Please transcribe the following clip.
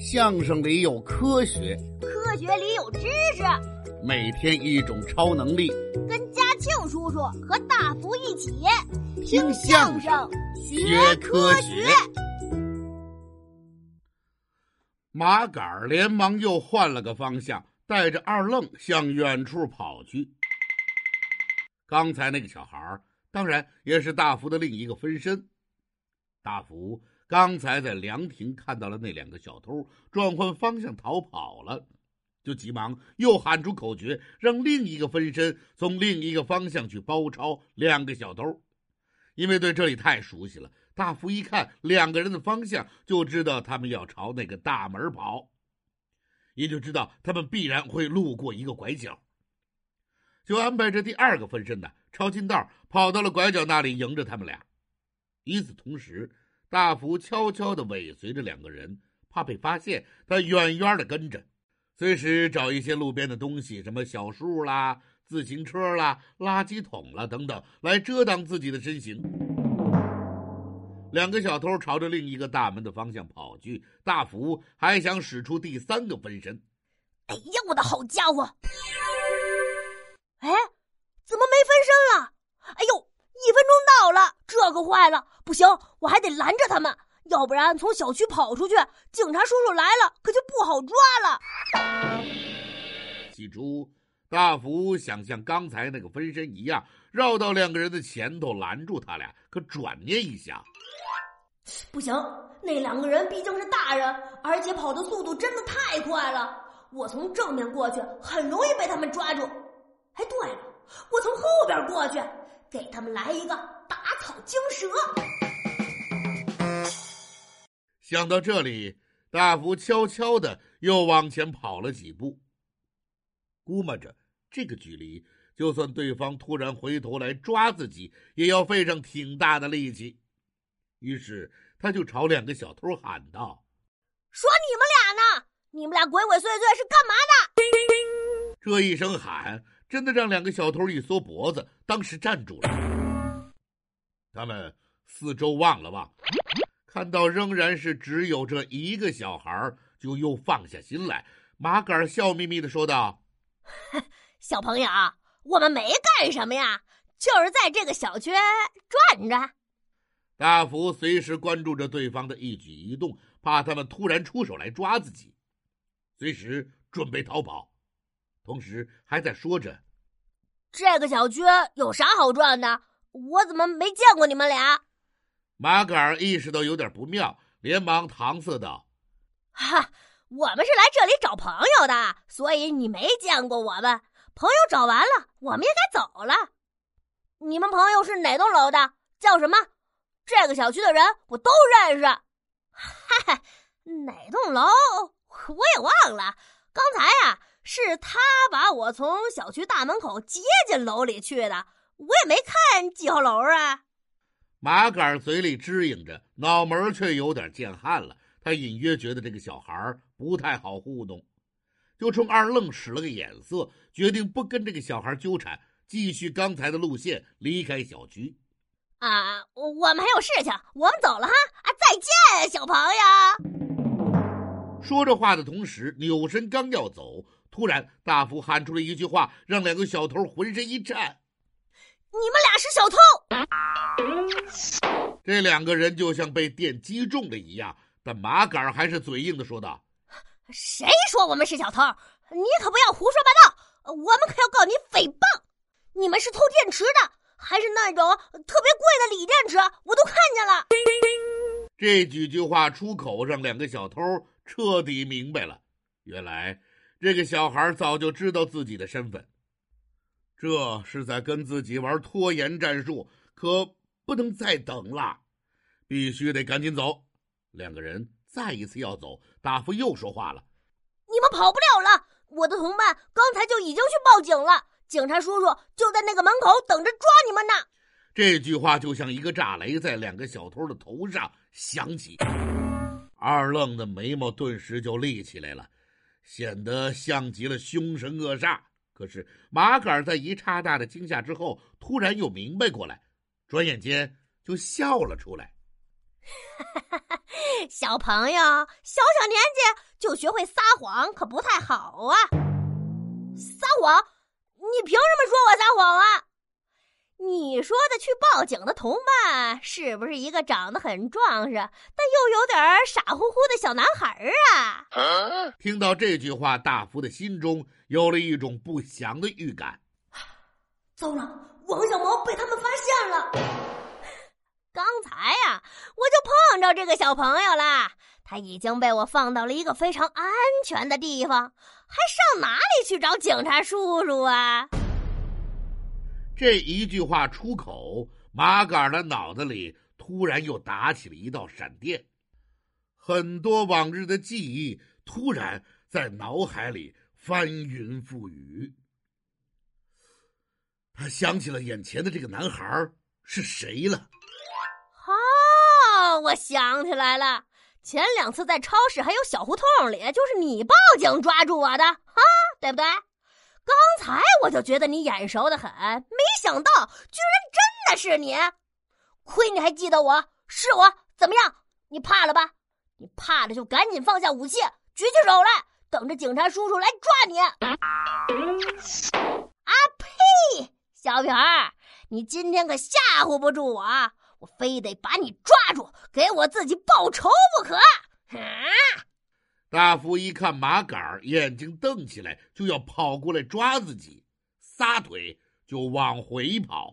相声里有科学，科学里有知识。每天一种超能力，跟嘉庆叔叔和大福一起听相声学科学。麻杆连忙又换了个方向，带着二愣向远处跑去。刚才那个小孩当然也是大福的另一个分身。大福刚才在凉亭看到了那两个小偷转换方向逃跑了，就急忙又喊出口诀，让另一个分身从另一个方向去包抄两个小偷。因为对这里太熟悉了，大福一看两个人的方向，就知道他们要朝那个大门跑，也就知道他们必然会路过一个拐角。就安排这第二个分身呢，抄近道跑到了拐角那里迎着他们俩。与此同时，大福悄悄地尾随着两个人，怕被发现，他远远地跟着，随时找一些路边的东西，什么小树啦、自行车啦、垃圾桶啦等等，来遮挡自己的身形。两个小偷朝着另一个大门的方向跑去，大福还想使出第三个分身。哎呀，我的好家伙！哎，怎么没分身了？哎呦，一分钟到了，这可坏了！不行，我还得拦着他们，要不然从小区跑出去，警察叔叔来了可就不好抓了。起初，大福想像刚才那个分身一样，绕到两个人的前头拦住他俩，可转念一想，不行，那两个人毕竟是大人，而且跑的速度真的太快了，我从正面过去，很容易被他们抓住。哎，对了，我从后边过去，给他们来一个惊蛇。想到这里，大福悄悄的又往前跑了几步。估摸着这个距离，就算对方突然回头来抓自己，也要费上挺大的力气。于是，他就朝两个小偷喊道：“说你们俩呢？你们俩鬼鬼祟祟是干嘛的？”这一声喊。真的让两个小偷一缩脖子，当时站住了。他们四周望了望，看到仍然是只有这一个小孩，就又放下心来。麻杆笑眯眯的说道：“小朋友，我们没干什么呀，就是在这个小区转着。”大福随时关注着对方的一举一动，怕他们突然出手来抓自己，随时准备逃跑。同时还在说着：“这个小区有啥好转的？我怎么没见过你们俩？”马杆儿意识到有点不妙，连忙搪塞道：“哈，我们是来这里找朋友的，所以你没见过我们。朋友找完了，我们也该走了。你们朋友是哪栋楼的？叫什么？这个小区的人我都认识。嗨，哪栋楼我也忘了。刚才呀。”是他把我从小区大门口接进楼里去的，我也没看几号楼啊。麻杆嘴里支应着，脑门却有点见汗了。他隐约觉得这个小孩不太好糊弄，就冲二愣使了个眼色，决定不跟这个小孩纠缠，继续刚才的路线离开小区。啊，我们还有事情，我们走了哈！啊，再见，小朋友。说着话的同时，扭身刚要走。突然，大福喊出了一句话，让两个小偷浑身一颤：“你们俩是小偷！”这两个人就像被电击中了一样，但麻杆还是嘴硬的说道：“谁说我们是小偷？你可不要胡说八道！我们可要告你诽谤！你们是偷电池的，还是那种特别贵的锂电池？我都看见了。”这几句话出口，让两个小偷彻底明白了，原来。这个小孩早就知道自己的身份，这是在跟自己玩拖延战术，可不能再等了，必须得赶紧走。两个人再一次要走，大福又说话了：“你们跑不了了，我的同伴刚才就已经去报警了，警察叔叔就在那个门口等着抓你们呢。”这句话就像一个炸雷在两个小偷的头上响起，二愣的眉毛顿时就立起来了。显得像极了凶神恶煞。可是麻杆在一刹那的惊吓之后，突然又明白过来，转眼间就笑了出来。小朋友，小小年纪就学会撒谎，可不太好啊！撒谎？你凭什么说我撒谎啊？你说的去报警的同伴是不是一个长得很壮实，但又有点傻乎乎的小男孩啊？听到这句话，大福的心中有了一种不祥的预感。糟了，王小毛被他们发现了！刚才呀，我就碰着这个小朋友了，他已经被我放到了一个非常安全的地方，还上哪里去找警察叔叔啊？这一句话出口，马杆的脑子里突然又打起了一道闪电，很多往日的记忆突然在脑海里翻云覆雨。他想起了眼前的这个男孩是谁了？哦，我想起来了，前两次在超市还有小胡同里，就是你报警抓住我的，哈，对不对？刚才我就觉得你眼熟的很，没想到居然真的是你！亏你还记得我，是我，怎么样？你怕了吧？你怕了就赶紧放下武器，举起手来，等着警察叔叔来抓你！啊呸！小屁孩，你今天可吓唬不住我，我非得把你抓住，给我自己报仇不可！啊！大福一看马杆，眼睛瞪起来，就要跑过来抓自己，撒腿就往回跑。